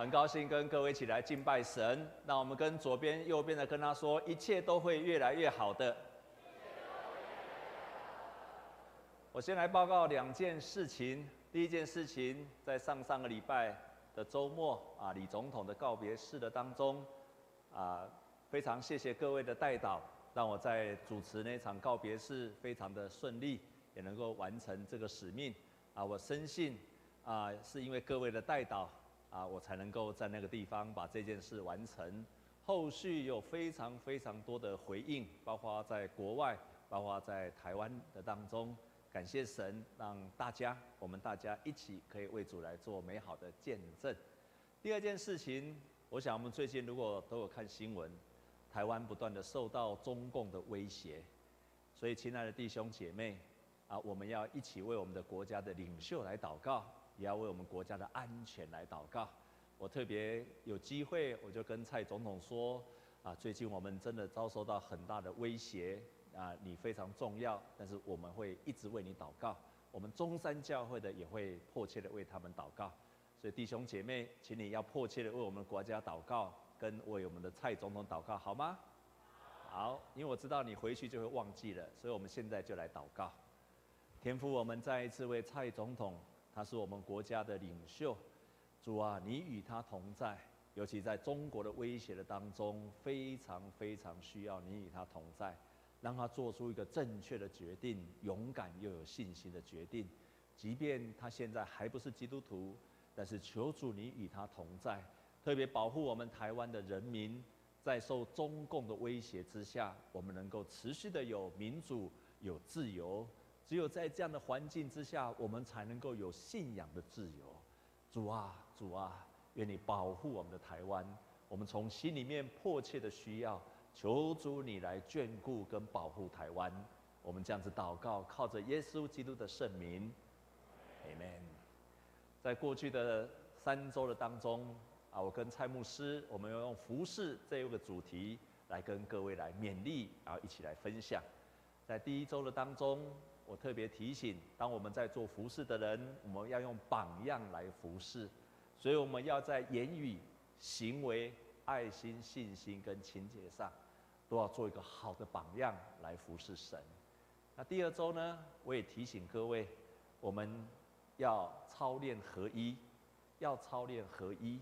很高兴跟各位一起来敬拜神。那我们跟左边、右边的跟他说，一切都会越来越好的。我先来报告两件事情。第一件事情，在上上个礼拜的周末啊，李总统的告别式的当中啊，非常谢谢各位的代导，让我在主持那场告别式非常的顺利，也能够完成这个使命啊。我深信啊，是因为各位的代导啊，我才能够在那个地方把这件事完成。后续有非常非常多的回应，包括在国外，包括在台湾的当中。感谢神，让大家，我们大家一起可以为主来做美好的见证。第二件事情，我想我们最近如果都有看新闻，台湾不断的受到中共的威胁，所以亲爱的弟兄姐妹啊，我们要一起为我们的国家的领袖来祷告，也要为我们国家的安全来祷告。我特别有机会，我就跟蔡总统说啊，最近我们真的遭受到很大的威胁。啊，你非常重要，但是我们会一直为你祷告。我们中山教会的也会迫切的为他们祷告。所以弟兄姐妹，请你要迫切的为我们国家祷告，跟为我们的蔡总统祷告，好吗？好，因为我知道你回去就会忘记了，所以我们现在就来祷告。天父，我们再一次为蔡总统，他是我们国家的领袖。主啊，你与他同在，尤其在中国的威胁的当中，非常非常需要你与他同在。让他做出一个正确的决定，勇敢又有信心的决定。即便他现在还不是基督徒，但是求主你与他同在，特别保护我们台湾的人民，在受中共的威胁之下，我们能够持续的有民主、有自由。只有在这样的环境之下，我们才能够有信仰的自由。主啊，主啊，愿你保护我们的台湾，我们从心里面迫切的需要。求主你来眷顾跟保护台湾，我们这样子祷告，靠着耶稣基督的圣名，Amen。在过去的三周的当中啊，我跟蔡牧师，我们要用服事这一个主题来跟各位来勉励，然后一起来分享。在第一周的当中，我特别提醒，当我们在做服事的人，我们要用榜样来服事，所以我们要在言语、行为。爱心、信心跟情节上，都要做一个好的榜样来服侍神。那第二周呢，我也提醒各位，我们要操练合一，要操练合一，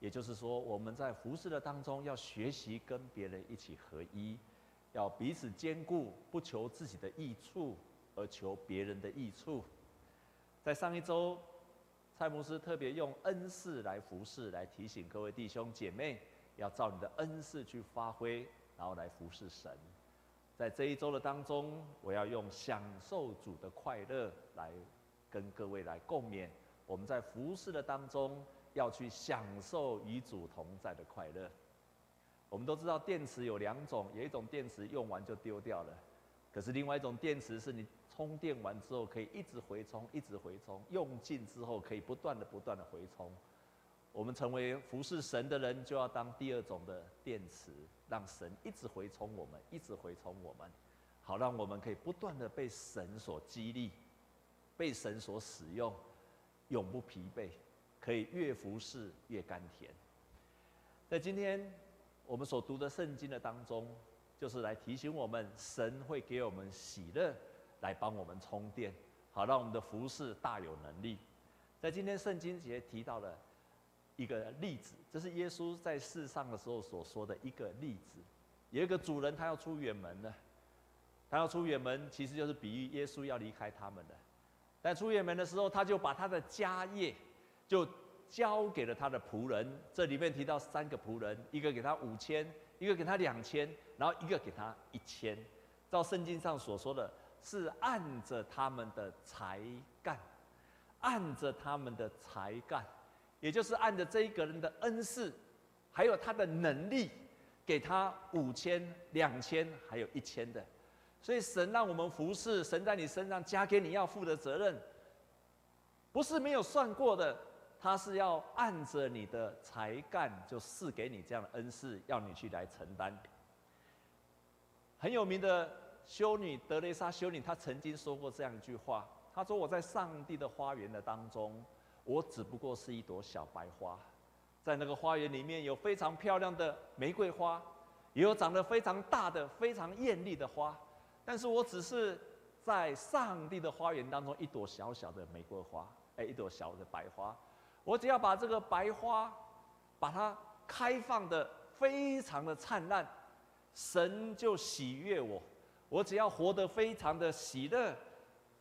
也就是说，我们在服侍的当中要学习跟别人一起合一，要彼此兼顾，不求自己的益处，而求别人的益处。在上一周，蔡牧师特别用恩赐来服侍，来提醒各位弟兄姐妹。要照你的恩赐去发挥，然后来服侍神。在这一周的当中，我要用享受主的快乐来跟各位来共勉。我们在服侍的当中要去享受与主同在的快乐。我们都知道电池有两种，有一种电池用完就丢掉了，可是另外一种电池是你充电完之后可以一直回充，一直回充，用尽之后可以不断的、不断的回充。我们成为服侍神的人，就要当第二种的电池，让神一直回充我们，一直回充我们，好让我们可以不断的被神所激励，被神所使用，永不疲惫，可以越服侍越甘甜。在今天我们所读的圣经的当中，就是来提醒我们，神会给我们喜乐，来帮我们充电，好让我们的服饰大有能力。在今天圣经节提到了。一个例子，这是耶稣在世上的时候所说的一个例子。有一个主人，他要出远门了，他要出远门，其实就是比喻耶稣要离开他们了。但出远门的时候，他就把他的家业就交给了他的仆人。这里面提到三个仆人，一个给他五千，一个给他两千，然后一个给他一千。照圣经上所说的是按着他们的才干，按着他们的才干。也就是按着这一个人的恩赐，还有他的能力，给他五千、两千，还有一千的。所以神让我们服侍，神在你身上加给你要负的责任，不是没有算过的，他是要按着你的才干就赐给你这样的恩赐，要你去来承担。很有名的修女德蕾莎修女，她曾经说过这样一句话，她说：“我在上帝的花园的当中。”我只不过是一朵小白花，在那个花园里面有非常漂亮的玫瑰花，也有长得非常大的、非常艳丽的花，但是我只是在上帝的花园当中一朵小小的玫瑰花，哎，一朵小的白花，我只要把这个白花，把它开放的非常的灿烂，神就喜悦我。我只要活得非常的喜乐，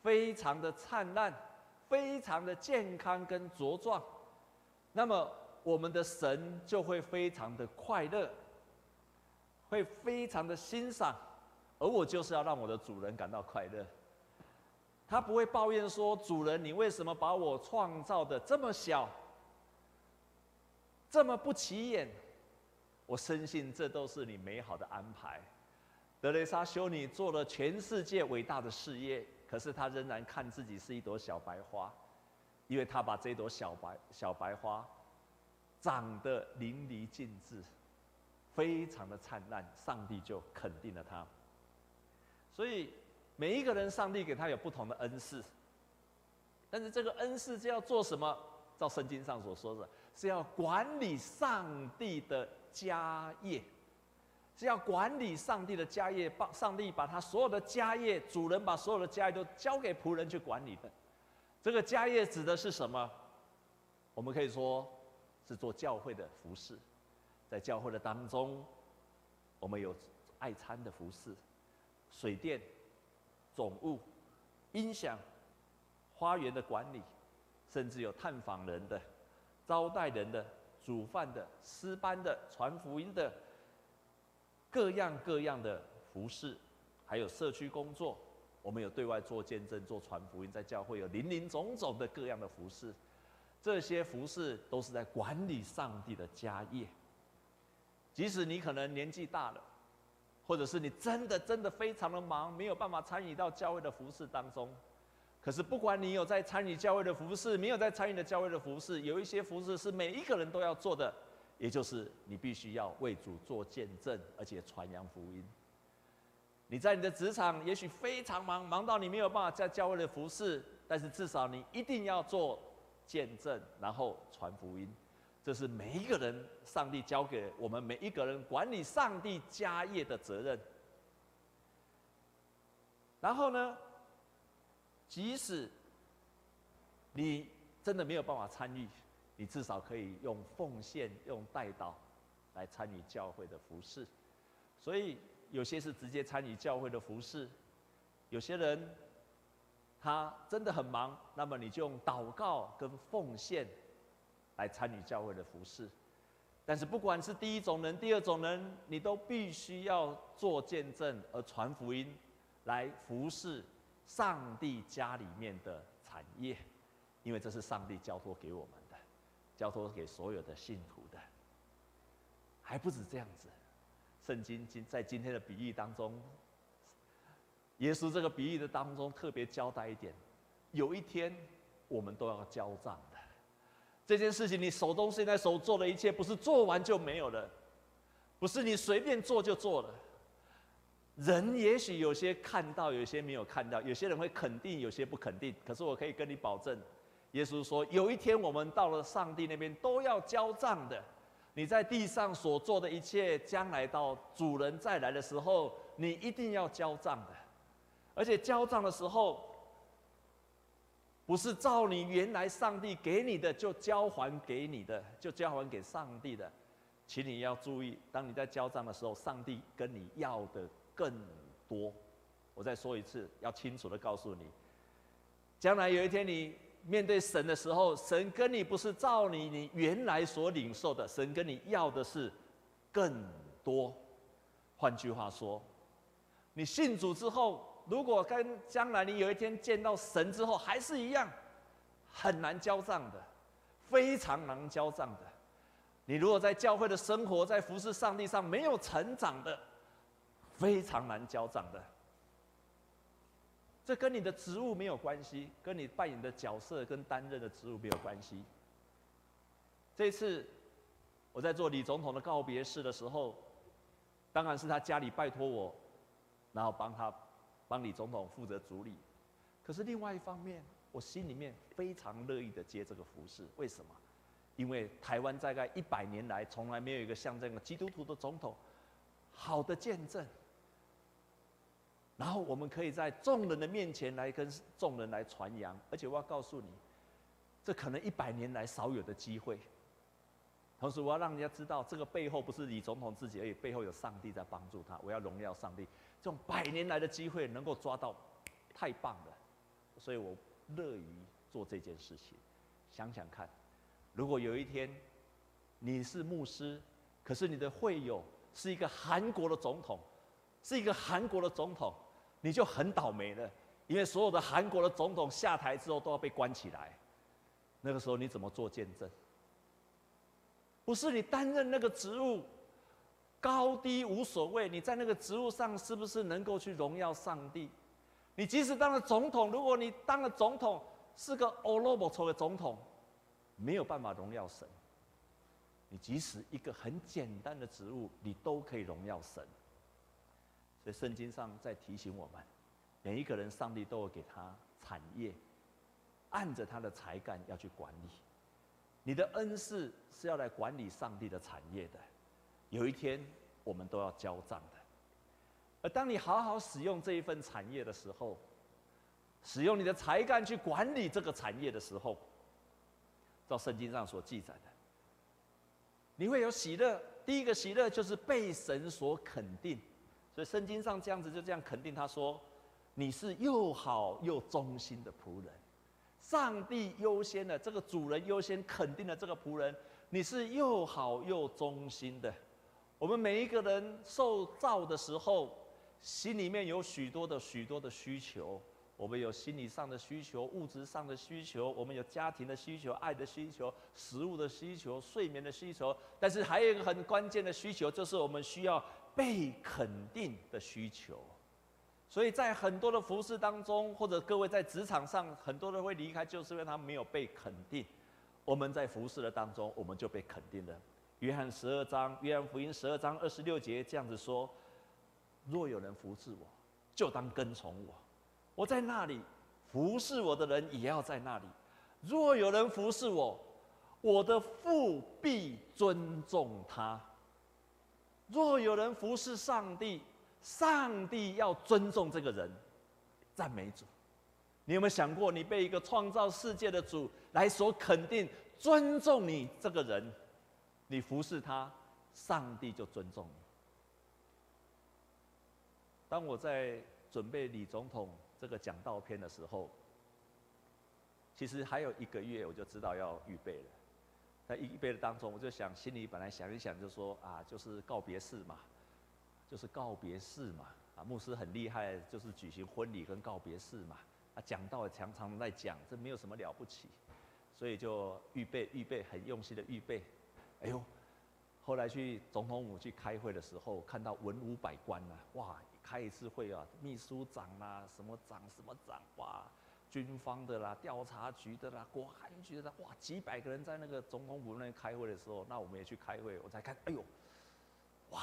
非常的灿烂，非常的健康跟茁壮，那么我们的神就会非常的快乐，会非常的欣赏，而我就是要让我的主人感到快乐。他不会抱怨说：“主人，你为什么把我创造的这么小，这么不起眼？”我深信这都是你美好的安排。德蕾莎修女做了全世界伟大的事业，可是她仍然看自己是一朵小白花，因为她把这朵小白小白花长得淋漓尽致，非常的灿烂，上帝就肯定了她。所以每一个人，上帝给他有不同的恩赐，但是这个恩赐是要做什么？照圣经上所说的，是要管理上帝的家业。是要管理上帝的家业，把上帝把他所有的家业，主人把所有的家业都交给仆人去管理的。这个家业指的是什么？我们可以说是做教会的服侍，在教会的当中，我们有爱餐的服侍、水电、总务、音响、花园的管理，甚至有探访人的、招待人的、煮饭的、诗班的、传福音的。各样各样的服事，还有社区工作，我们有对外做见证、做传福音，在教会有林林总总的各样的服事，这些服事都是在管理上帝的家业。即使你可能年纪大了，或者是你真的真的非常的忙，没有办法参与到教会的服事当中，可是不管你有在参与教会的服事，没有在参与的教会的服事，有一些服事是每一个人都要做的。也就是你必须要为主做见证，而且传扬福音。你在你的职场也许非常忙，忙到你没有办法在教会的服饰，但是至少你一定要做见证，然后传福音。这是每一个人，上帝交给我们每一个人管理上帝家业的责任。然后呢，即使你真的没有办法参与。你至少可以用奉献、用代祷来参与教会的服事，所以有些是直接参与教会的服事，有些人他真的很忙，那么你就用祷告跟奉献来参与教会的服事。但是不管是第一种人、第二种人，你都必须要做见证而传福音，来服侍上帝家里面的产业，因为这是上帝交托给我们的。交托给所有的信徒的，还不止这样子。圣经今在今天的比喻当中，耶稣这个比喻的当中特别交代一点：有一天我们都要交账。这件事情你手中现在所做的一切，不是做完就没有了，不是你随便做就做了。人也许有些看到，有些没有看到，有些人会肯定，有些不肯定。可是我可以跟你保证。耶稣说：“有一天，我们到了上帝那边都要交账的。你在地上所做的一切，将来到主人再来的时候，你一定要交账的。而且交账的时候，不是照你原来上帝给你的就交还给你的，就交还给上帝的。请你要注意，当你在交账的时候，上帝跟你要的更多。我再说一次，要清楚的告诉你，将来有一天你。”面对神的时候，神跟你不是照你你原来所领受的，神跟你要的是更多。换句话说，你信主之后，如果跟将来你有一天见到神之后还是一样，很难交账的，非常难交账的。你如果在教会的生活，在服侍上帝上没有成长的，非常难交账的。这跟你的职务没有关系，跟你扮演的角色跟担任的职务没有关系。这次我在做李总统的告别式的时候，当然是他家里拜托我，然后帮他帮李总统负责主礼。可是另外一方面，我心里面非常乐意的接这个服饰。为什么？因为台湾大概一百年来从来没有一个像这个基督徒的总统，好的见证。然后我们可以在众人的面前来跟众人来传扬，而且我要告诉你，这可能一百年来少有的机会。同时，我要让人家知道，这个背后不是李总统自己而已，背后有上帝在帮助他。我要荣耀上帝，这种百年来的机会能够抓到，太棒了。所以我乐于做这件事情。想想看，如果有一天你是牧师，可是你的会友是一个韩国的总统，是一个韩国的总统。你就很倒霉了，因为所有的韩国的总统下台之后都要被关起来。那个时候你怎么做见证？不是你担任那个职务，高低无所谓，你在那个职务上是不是能够去荣耀上帝？你即使当了总统，如果你当了总统是个欧罗巴抽的总统，没有办法荣耀神。你即使一个很简单的职务，你都可以荣耀神。所以圣经上在提醒我们，每一个人，上帝都会给他产业，按着他的才干要去管理。你的恩赐是要来管理上帝的产业的，有一天我们都要交账的。而当你好好使用这一份产业的时候，使用你的才干去管理这个产业的时候，照圣经上所记载的，你会有喜乐。第一个喜乐就是被神所肯定。所以圣经上这样子就这样肯定他说：“你是又好又忠心的仆人，上帝优先的这个主人优先肯定的这个仆人，你是又好又忠心的。”我们每一个人受造的时候，心里面有许多的许多的需求，我们有心理上的需求、物质上的需求，我们有家庭的需求、爱的需求、食物的需求、睡眠的需求，但是还有一个很关键的需求，就是我们需要。被肯定的需求，所以在很多的服饰当中，或者各位在职场上，很多人会离开，就是因为他没有被肯定。我们在服饰的当中，我们就被肯定了。约翰十二章，约翰福音十二章二十六节这样子说：若有人服侍我，就当跟从我；我在那里，服侍我的人也要在那里。若有人服侍我，我的父必尊重他。若有人服侍上帝，上帝要尊重这个人，赞美主。你有没有想过，你被一个创造世界的主来所肯定、尊重你这个人，你服侍他，上帝就尊重你。当我在准备李总统这个讲道篇的时候，其实还有一个月，我就知道要预备了。在预备的当中，我就想，心里本来想一想，就说啊，就是告别式嘛，就是告别式嘛，啊，牧师很厉害，就是举行婚礼跟告别式嘛，啊，讲道常常在讲，这没有什么了不起，所以就预备预备，很用心的预备。哎呦，后来去总统府去开会的时候，看到文武百官呐，哇，开一次会啊，秘书长啊，什么长什么长，哇。军方的啦，调查局的啦，国安局的啦，哇，几百个人在那个总统府那边开会的时候，那我们也去开会，我才看，哎呦，哇，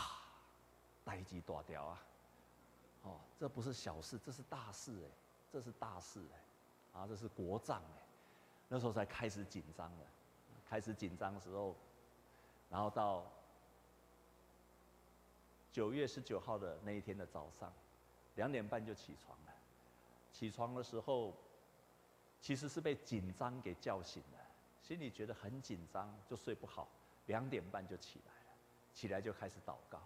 代志大条啊，哦，这不是小事，这是大事哎，这是大事哎，啊，这是国葬哎，那时候才开始紧张了，开始紧张的时候，然后到九月十九号的那一天的早上，两点半就起床了，起床的时候。其实是被紧张给叫醒了，心里觉得很紧张，就睡不好。两点半就起来了，起来就开始祷告。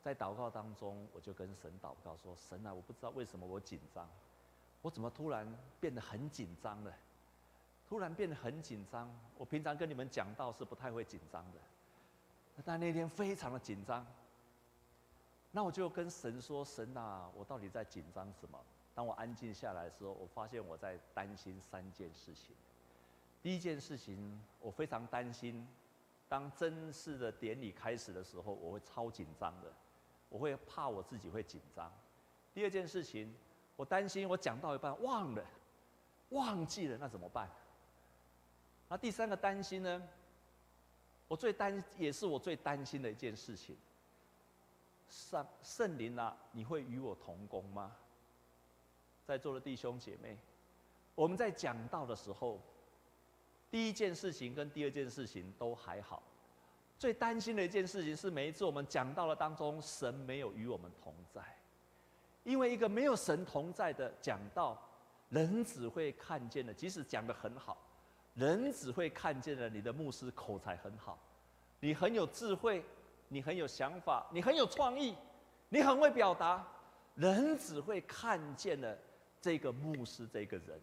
在祷告当中，我就跟神祷告说：“神啊，我不知道为什么我紧张，我怎么突然变得很紧张了？突然变得很紧张。我平常跟你们讲道是不太会紧张的，但那天非常的紧张。那我就跟神说：神啊，我到底在紧张什么？”当我安静下来的时候，我发现我在担心三件事情。第一件事情，我非常担心，当正式的典礼开始的时候，我会超紧张的，我会怕我自己会紧张。第二件事情，我担心我讲到一半忘了，忘记了，那怎么办？那第三个担心呢？我最担也是我最担心的一件事情。圣圣灵啊，你会与我同工吗？在座的弟兄姐妹，我们在讲道的时候，第一件事情跟第二件事情都还好，最担心的一件事情是每一次我们讲道的当中，神没有与我们同在，因为一个没有神同在的讲道，人只会看见的，即使讲得很好，人只会看见了你的牧师口才很好，你很有智慧，你很有想法，你很有创意，你很会表达，人只会看见了这个牧师这个人。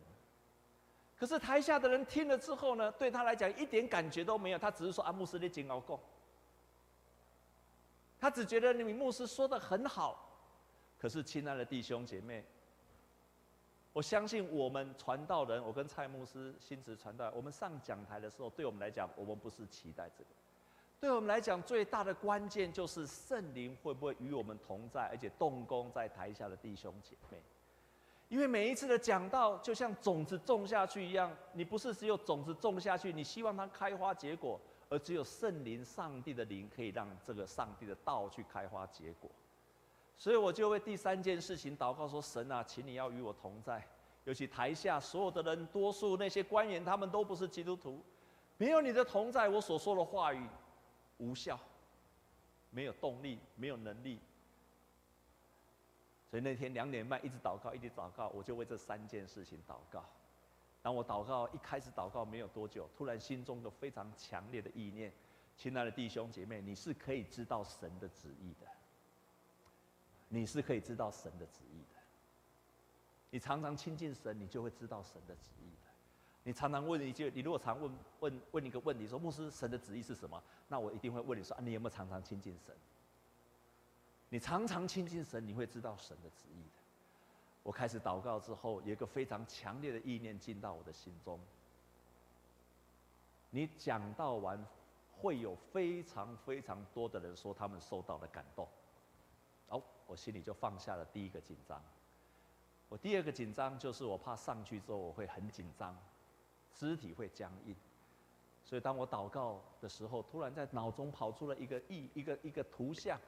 可是台下的人听了之后呢，对他来讲一点感觉都没有，他只是说：“啊，牧师你紧熬。”他只觉得你牧师说的很好。可是，亲爱的弟兄姐妹，我相信我们传道人，我跟蔡牧师、新慈传道，我们上讲台的时候，对我们来讲，我们不是期待这个，对我们来讲，最大的关键就是圣灵会不会与我们同在，而且动工在台下的弟兄姐妹。因为每一次的讲道，就像种子种下去一样，你不是只有种子种下去，你希望它开花结果，而只有圣灵、上帝的灵可以让这个上帝的道去开花结果。所以我就为第三件事情祷告说：神啊，请你要与我同在。尤其台下所有的人，多数那些官员，他们都不是基督徒，没有你的同在，我所说的话语无效，没有动力，没有能力。所以那天两点半一直祷告，一直祷告，我就为这三件事情祷告。当我祷告一开始祷告没有多久，突然心中有非常强烈的意念，亲爱的弟兄姐妹，你是可以知道神的旨意的。你是可以知道神的旨意的。你常常亲近神，你就会知道神的旨意的。你常常问一句，你如果常问问问一个问题，说牧师，神的旨意是什么？那我一定会问你说啊，你有没有常常亲近神？你常常亲近神，你会知道神的旨意的。我开始祷告之后，有一个非常强烈的意念进到我的心中。你讲到完，会有非常非常多的人说他们受到了感动。我心里就放下了第一个紧张。我第二个紧张就是我怕上去之后我会很紧张，肢体会僵硬。所以当我祷告的时候，突然在脑中跑出了一个意，一个一个图像。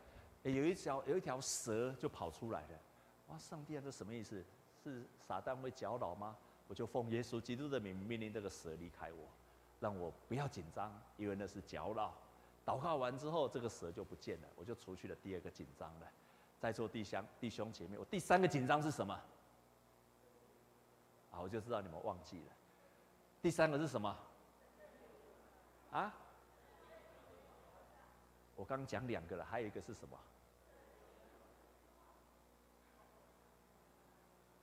有一条有一条蛇就跑出来了，哇！上帝啊，这什么意思？是撒旦会搅扰吗？我就奉耶稣基督的名命令这个蛇离开我，让我不要紧张，因为那是搅扰。祷告完之后，这个蛇就不见了，我就除去了第二个紧张了。在座弟兄弟兄姐妹，我第三个紧张是什么？啊，我就知道你们忘记了。第三个是什么？啊？我刚讲两个了，还有一个是什么？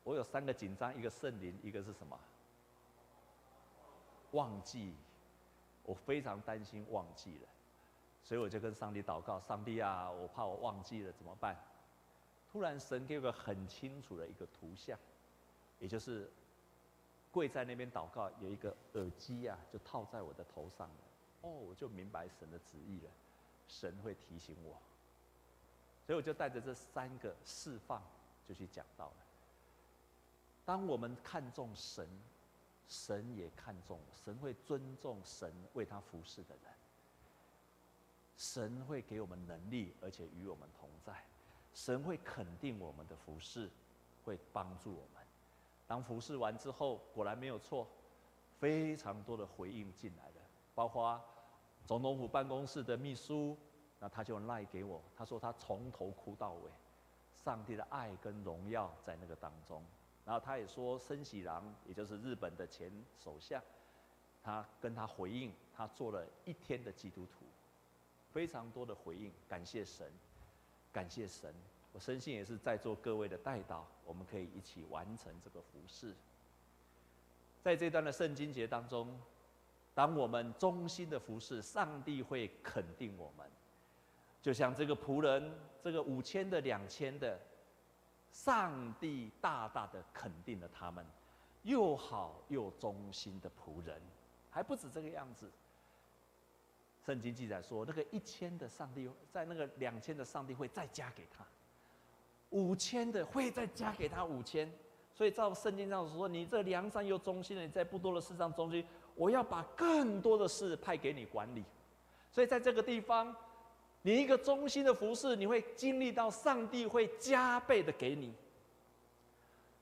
我有三个紧张，一个圣灵，一个是什么？忘记，我非常担心忘记了，所以我就跟上帝祷告：上帝啊，我怕我忘记了怎么办？突然神给我个很清楚的一个图像，也就是跪在那边祷告，有一个耳机啊，就套在我的头上了。哦，我就明白神的旨意了，神会提醒我，所以我就带着这三个释放就去讲到了。当我们看重神，神也看重，神会尊重神为他服侍的人。神会给我们能力，而且与我们同在。神会肯定我们的服饰，会帮助我们。当服饰完之后，果然没有错，非常多的回应进来了，包括总统府办公室的秘书，那他就赖给我，他说他从头哭到尾，上帝的爱跟荣耀在那个当中。然后他也说，森喜朗，也就是日本的前首相，他跟他回应，他做了一天的基督徒，非常多的回应，感谢神，感谢神。我深信也是在座各位的代祷，我们可以一起完成这个服饰。在这段的圣经节当中，当我们忠心的服侍，上帝会肯定我们，就像这个仆人，这个五千的、两千的。上帝大大的肯定了他们，又好又忠心的仆人，还不止这个样子。圣经记载说，那个一千的上帝，在那个两千的上帝会再加给他，五千的会再加给他五千。所以照圣经上说，你这良善又忠心的，你在不多的事上忠心，我要把更多的事派给你管理。所以在这个地方。你一个忠心的服侍，你会经历到上帝会加倍的给你。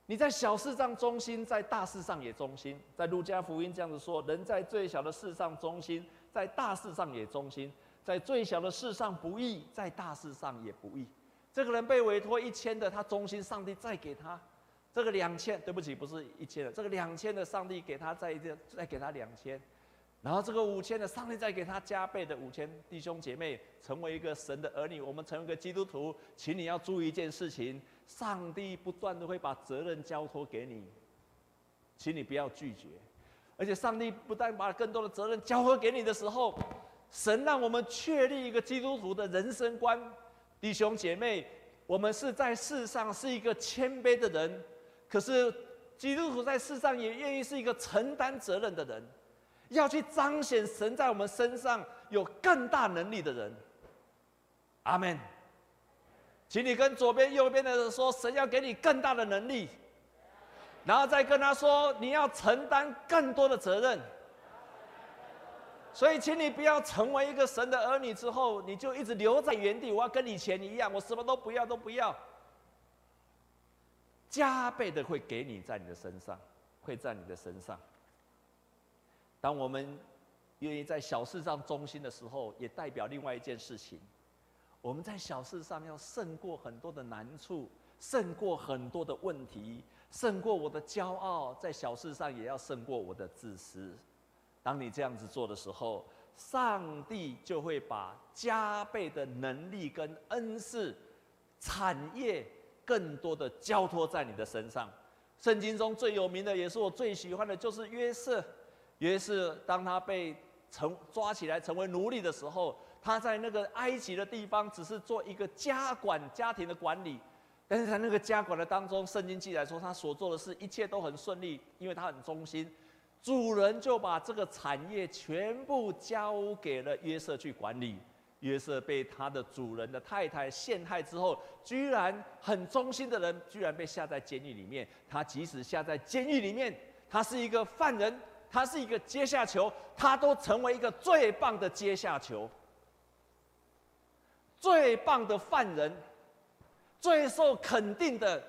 你在小事上忠心，在大事上也忠心。在路加福音这样子说：人在最小的事上忠心，在大事上也忠心；在最小的事上不义，在大事上也不义。这个人被委托一千的，他忠心，上帝再给他这个两千。对不起，不是一千的，这个两千的，上帝给他再一，再给他两千。然后这个五千的，上帝再给他加倍的五千。弟兄姐妹，成为一个神的儿女，我们成为一个基督徒，请你要注意一件事情：上帝不断的会把责任交托给你，请你不要拒绝。而且上帝不但把更多的责任交托给你的时候，神让我们确立一个基督徒的人生观。弟兄姐妹，我们是在世上是一个谦卑的人，可是基督徒在世上也愿意是一个承担责任的人。要去彰显神在我们身上有更大能力的人，阿门。请你跟左边、右边的人说，神要给你更大的能力，然后再跟他说，你要承担更多的责任。所以，请你不要成为一个神的儿女之后，你就一直留在原地。我要跟以前一样，我什么都不要，都不要。加倍的会给你在你的身上，会在你的身上。当我们愿意在小事上忠心的时候，也代表另外一件事情：我们在小事上要胜过很多的难处，胜过很多的问题，胜过我的骄傲，在小事上也要胜过我的自私。当你这样子做的时候，上帝就会把加倍的能力跟恩赐、产业更多的交托在你的身上。圣经中最有名的，也是我最喜欢的，就是约瑟。约瑟当他被成抓起来成为奴隶的时候，他在那个埃及的地方只是做一个家管家庭的管理，但是在那个家管的当中，圣经记载说他所做的事一切都很顺利，因为他很忠心。主人就把这个产业全部交给了约瑟去管理。约瑟被他的主人的太太陷害之后，居然很忠心的人，居然被下在监狱里面。他即使下在监狱里面，他是一个犯人。他是一个阶下囚，他都成为一个最棒的阶下囚，最棒的犯人，最受肯定的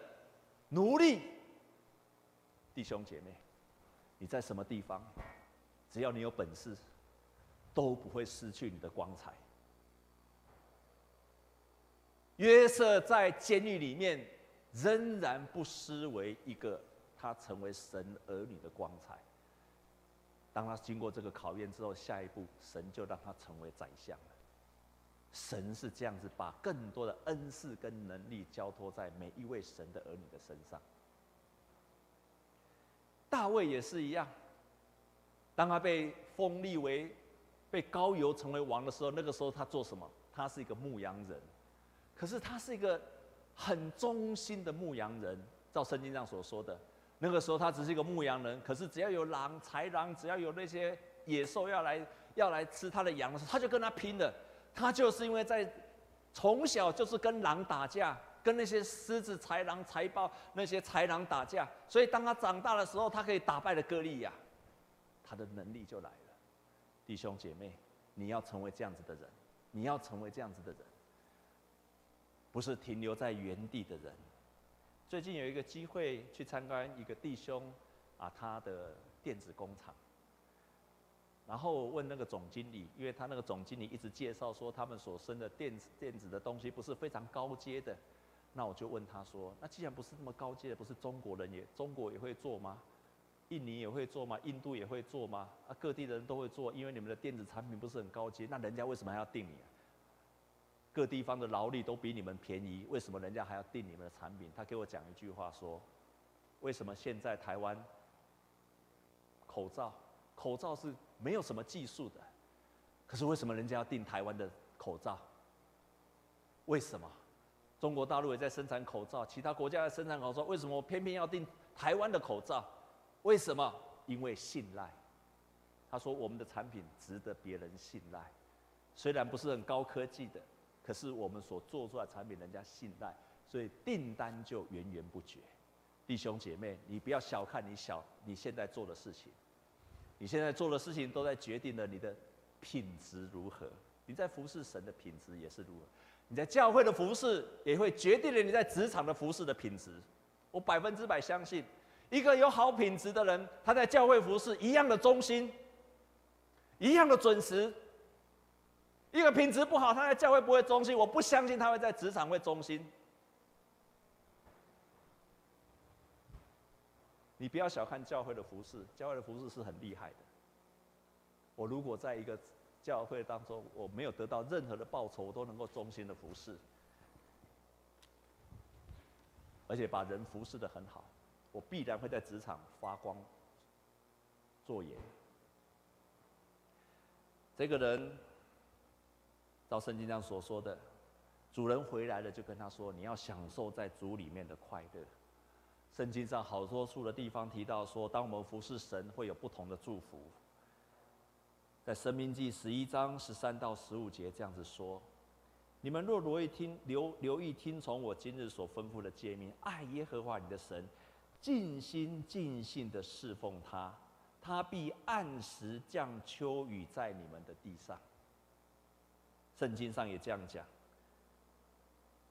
奴隶。弟兄姐妹，你在什么地方，只要你有本事，都不会失去你的光彩。约瑟在监狱里面，仍然不失为一个他成为神儿女的光彩。当他经过这个考验之后，下一步神就让他成为宰相。神是这样子把更多的恩赐跟能力交托在每一位神的儿女的身上。大卫也是一样，当他被封立为被高油成为王的时候，那个时候他做什么？他是一个牧羊人，可是他是一个很忠心的牧羊人，照圣经上所说的。那个时候他只是一个牧羊人，可是只要有狼、豺狼，只要有那些野兽要来要来吃他的羊的时候，他就跟他拼了。他就是因为在从小就是跟狼打架，跟那些狮子、豺狼、豺豹那些豺狼打架，所以当他长大的时候，他可以打败了歌利亚，他的能力就来了。弟兄姐妹，你要成为这样子的人，你要成为这样子的人，不是停留在原地的人。最近有一个机会去参观一个弟兄啊，他的电子工厂。然后问那个总经理，因为他那个总经理一直介绍说他们所生的电子电子的东西不是非常高阶的，那我就问他说：那既然不是那么高阶的，不是中国人也中国也会做吗？印尼也会做吗？印度也会做吗？啊，各地的人都会做，因为你们的电子产品不是很高阶，那人家为什么还要订你啊？各地方的劳力都比你们便宜，为什么人家还要订你们的产品？他给我讲一句话说：“为什么现在台湾口罩口罩是没有什么技术的，可是为什么人家要订台湾的口罩？为什么？中国大陆也在生产口罩，其他国家在生产口罩，为什么我偏偏要订台湾的口罩？为什么？因为信赖。他说我们的产品值得别人信赖，虽然不是很高科技的。”可是我们所做出来的产品，人家信赖，所以订单就源源不绝。弟兄姐妹，你不要小看你小你现在做的事情，你现在做的事情都在决定了你的品质如何。你在服侍神的品质也是如何，你在教会的服侍也会决定了你在职场的服侍的品质。我百分之百相信，一个有好品质的人，他在教会服侍一样的忠心，一样的准时。一个品质不好，他在教会不会忠心，我不相信他会在职场会忠心。你不要小看教会的服侍，教会的服侍是很厉害的。我如果在一个教会当中，我没有得到任何的报酬，我都能够忠心的服侍，而且把人服侍得很好，我必然会在职场发光作盐。这个人，照圣经上所说的，主人回来了，就跟他说：“你要享受在主里面的快乐。”圣经上好多处的地方提到说，当我们服侍神，会有不同的祝福。在申命记十一章十三到十五节这样子说：“你们若留意听留留意听从我今日所吩咐的诫命，爱耶和华你的神，尽心尽性的侍奉他，他必按时降秋雨在你们的地上。”圣经上也这样讲：“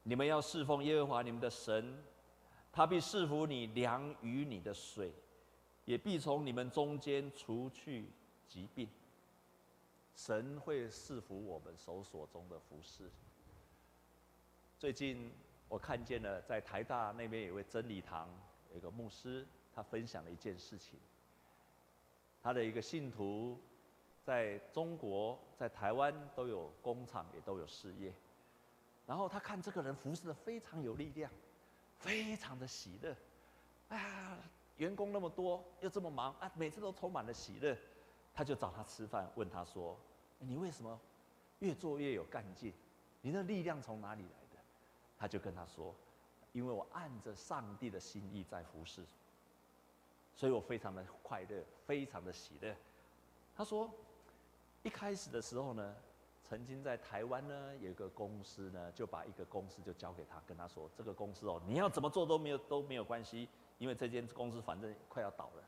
你们要侍奉耶和华你们的神。”他必赐福你粮与你的水，也必从你们中间除去疾病。神会赐福我们手所中的服事。最近我看见了，在台大那边有位真理堂有一个牧师，他分享了一件事情。他的一个信徒在中国、在台湾都有工厂，也都有事业。然后他看这个人服事的非常有力量。非常的喜乐，啊，员工那么多，又这么忙啊，每次都充满了喜乐。他就找他吃饭，问他说：“你为什么越做越有干劲？你的力量从哪里来的？”他就跟他说：“因为我按着上帝的心意在服侍，所以我非常的快乐，非常的喜乐。”他说：“一开始的时候呢。”曾经在台湾呢，有一个公司呢，就把一个公司就交给他，跟他说：“这个公司哦，你要怎么做都没有都没有关系，因为这间公司反正快要倒了，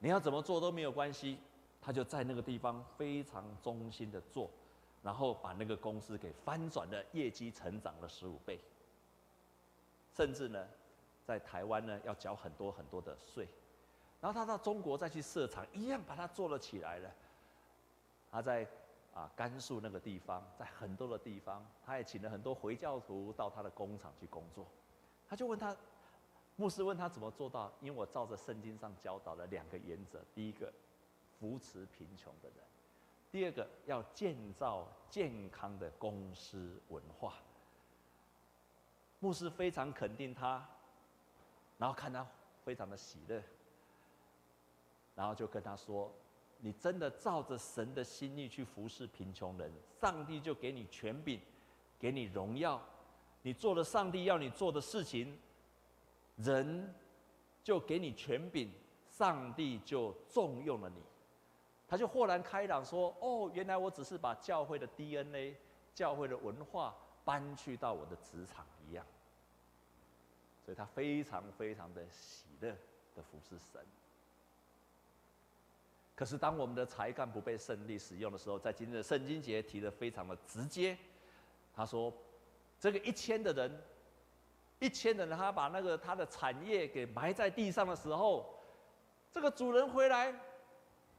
你要怎么做都没有关系。”他就在那个地方非常忠心的做，然后把那个公司给翻转了，业绩成长了十五倍，甚至呢，在台湾呢要缴很多很多的税，然后他到中国再去设厂，一样把它做了起来了。他在。啊，甘肃那个地方，在很多的地方，他也请了很多回教徒到他的工厂去工作。他就问他，牧师问他怎么做到？因为我照着圣经上教导的两个原则：第一个，扶持贫穷的人；第二个，要建造健康的公司文化。牧师非常肯定他，然后看他非常的喜乐，然后就跟他说。你真的照着神的心意去服侍贫穷人，上帝就给你权柄，给你荣耀。你做了上帝要你做的事情，人就给你权柄，上帝就重用了你。他就豁然开朗说：“哦，原来我只是把教会的 DNA、教会的文化搬去到我的职场一样。”所以他非常非常的喜乐的服侍神。可是，当我们的才干不被胜利使用的时候，在今天的圣经节提得非常的直接。他说：“这个一千的人，一千的人，他把那个他的产业给埋在地上的时候，这个主人回来，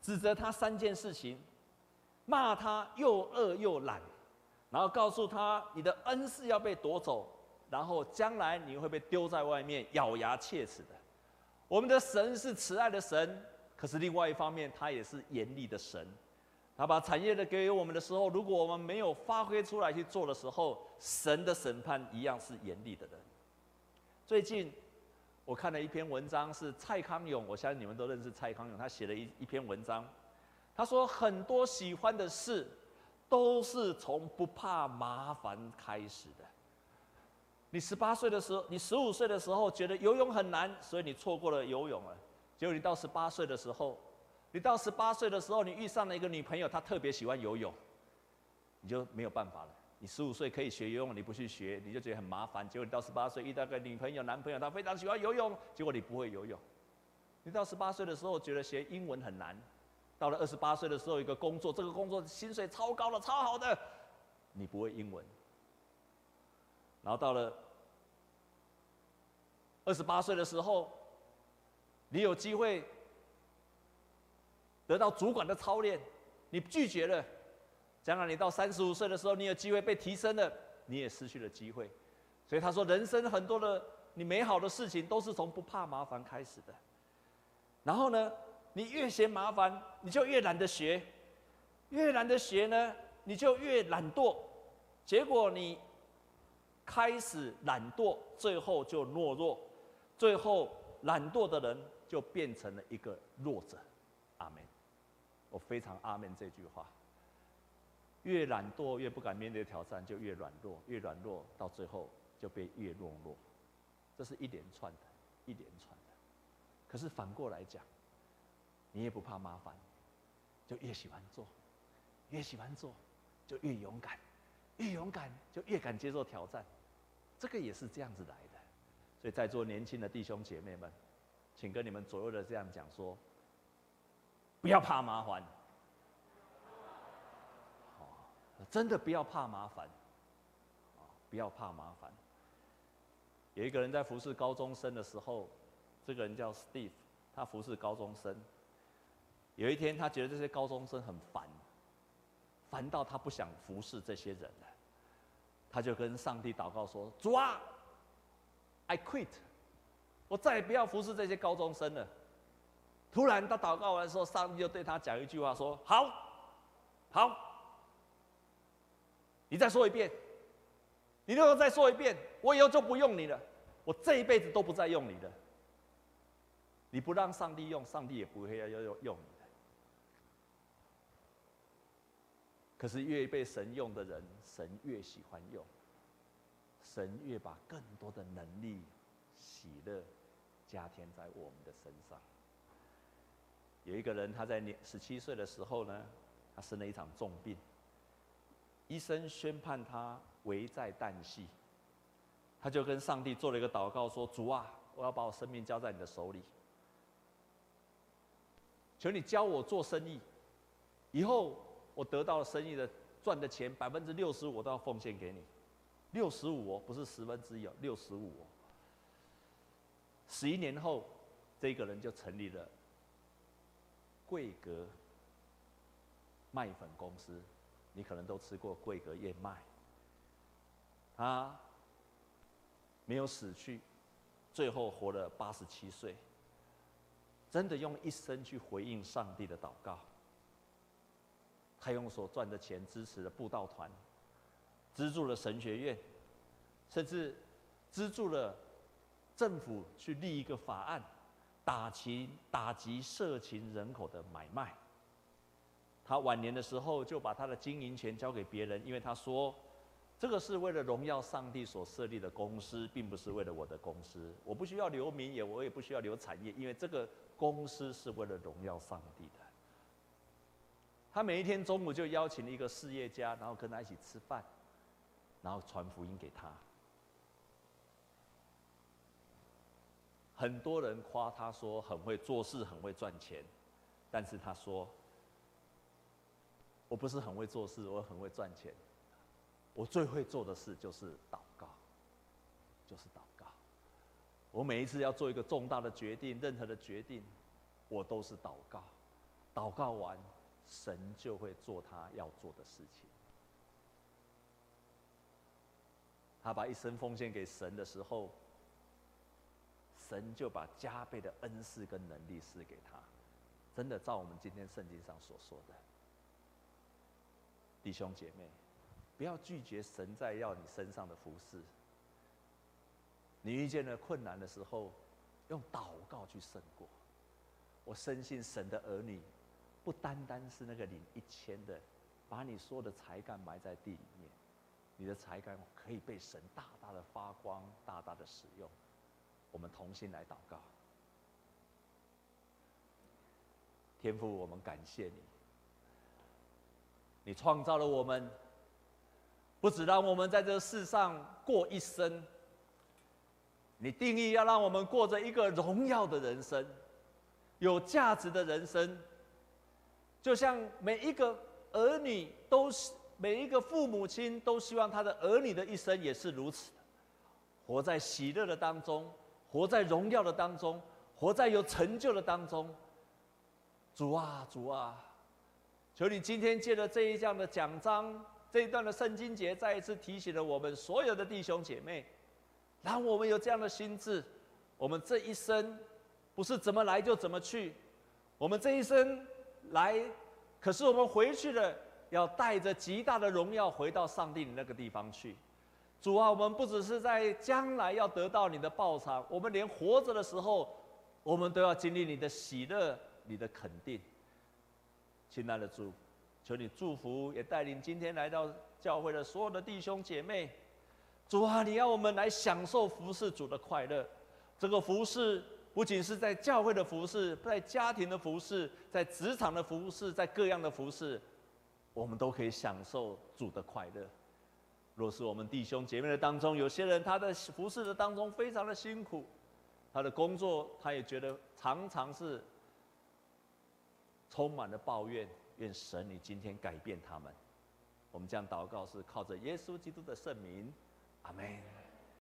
指责他三件事情，骂他又恶又懒，然后告诉他你的恩赐要被夺走，然后将来你会被丢在外面咬牙切齿的。我们的神是慈爱的神。”可是另外一方面，他也是严厉的神。他把产业的给予我们的时候，如果我们没有发挥出来去做的时候，神的审判一样是严厉的人。最近我看了一篇文章，是蔡康永，我相信你们都认识蔡康永，他写了一一篇文章。他说很多喜欢的事，都是从不怕麻烦开始的。你十八岁的时候，你十五岁的时候觉得游泳很难，所以你错过了游泳了。结果你到十八岁的时候，你到十八岁的时候，你遇上了一个女朋友，她特别喜欢游泳，你就没有办法了。你十五岁可以学游泳，你不去学，你就觉得很麻烦。结果你到十八岁遇到个女朋友、男朋友，他非常喜欢游泳，结果你不会游泳。你到十八岁的时候觉得学英文很难，到了二十八岁的时候，一个工作，这个工作薪水超高了，超好的，你不会英文。然后到了二十八岁的时候，你有机会得到主管的操练，你拒绝了；将来你到三十五岁的时候，你有机会被提升了，你也失去了机会。所以他说，人生很多的你美好的事情都是从不怕麻烦开始的。然后呢，你越嫌麻烦，你就越懒得学；越懒得学呢，你就越懒惰。结果你开始懒惰，最后就懦弱。最后，懒惰的人就变成了一个弱者。阿门。我非常阿门这句话。越懒惰，越不敢面对挑战，就越软弱；越软弱，到最后就被越懦弱。这是一连串的，一连串的。可是反过来讲，你也不怕麻烦，就越喜欢做；越喜欢做，就越勇敢；越勇敢，就越敢接受挑战。这个也是这样子来的。所以在座年轻的弟兄姐妹们，请跟你们左右的这样讲说：不要怕麻烦，真的不要怕麻烦，不要怕麻烦。有一个人在服侍高中生的时候，这个人叫 Steve，他服侍高中生。有一天，他觉得这些高中生很烦，烦到他不想服侍这些人了，他就跟上帝祷告说：主啊！I quit，我再也不要服侍这些高中生了。突然，他祷告完的时候，上帝就对他讲一句话说：“好，好，你再说一遍。你如果再说一遍，我以后就不用你了。我这一辈子都不再用你了。你不让上帝用，上帝也不会要要用用你的。可是越被神用的人，神越喜欢用。”神越把更多的能力、喜乐加添在我们的身上。有一个人，他在年十七岁的时候呢，他生了一场重病，医生宣判他危在旦夕。他就跟上帝做了一个祷告，说：“主啊，我要把我生命交在你的手里，求你教我做生意，以后我得到了生意的赚的钱百分之六十五，我都要奉献给你。”六十五哦，不是十分之一哦，六十五哦。十一年后，这个人就成立了桂格麦粉公司。你可能都吃过桂格燕麦。他没有死去，最后活了八十七岁。真的用一生去回应上帝的祷告。他用所赚的钱支持了布道团。资助了神学院，甚至资助了政府去立一个法案，打击打击色情人口的买卖。他晚年的时候就把他的经营权交给别人，因为他说，这个是为了荣耀上帝所设立的公司，并不是为了我的公司。我不需要留名，也我也不需要留产业，因为这个公司是为了荣耀上帝的。他每一天中午就邀请了一个事业家，然后跟他一起吃饭。然后传福音给他，很多人夸他说很会做事，很会赚钱，但是他说，我不是很会做事，我很会赚钱，我最会做的事就是祷告，就是祷告。我每一次要做一个重大的决定，任何的决定，我都是祷告，祷告完，神就会做他要做的事情。他把一生奉献给神的时候，神就把加倍的恩赐跟能力赐给他。真的，照我们今天圣经上所说的，弟兄姐妹，不要拒绝神在要你身上的服侍。你遇见了困难的时候，用祷告去胜过。我深信神的儿女，不单单是那个领一千的，把你所有的才干埋在地里面。你的才干可以被神大大的发光，大大的使用。我们同心来祷告，天父，我们感谢你。你创造了我们，不只让我们在这世上过一生，你定义要让我们过着一个荣耀的人生，有价值的人生。就像每一个儿女都是。每一个父母亲都希望他的儿女的一生也是如此，活在喜乐的当中，活在荣耀的当中，活在有成就的当中。主啊，主啊，求你今天借着这一样的讲章，这一段的圣经节，再一次提醒了我们所有的弟兄姐妹，让我们有这样的心智，我们这一生不是怎么来就怎么去，我们这一生来，可是我们回去了。要带着极大的荣耀回到上帝的那个地方去，主啊，我们不只是在将来要得到你的报偿，我们连活着的时候，我们都要经历你的喜乐、你的肯定。亲爱的主，求你祝福，也带领今天来到教会的所有的弟兄姐妹。主啊，你要我们来享受服侍主的快乐。这个服侍不仅是在教会的服侍，在家庭的服侍，在职场的服侍，在各样的服侍。我们都可以享受主的快乐。若是我们弟兄姐妹的当中，有些人他的服侍的当中非常的辛苦，他的工作他也觉得常常是充满了抱怨。愿神你今天改变他们。我们这样祷告是靠着耶稣基督的圣名，阿门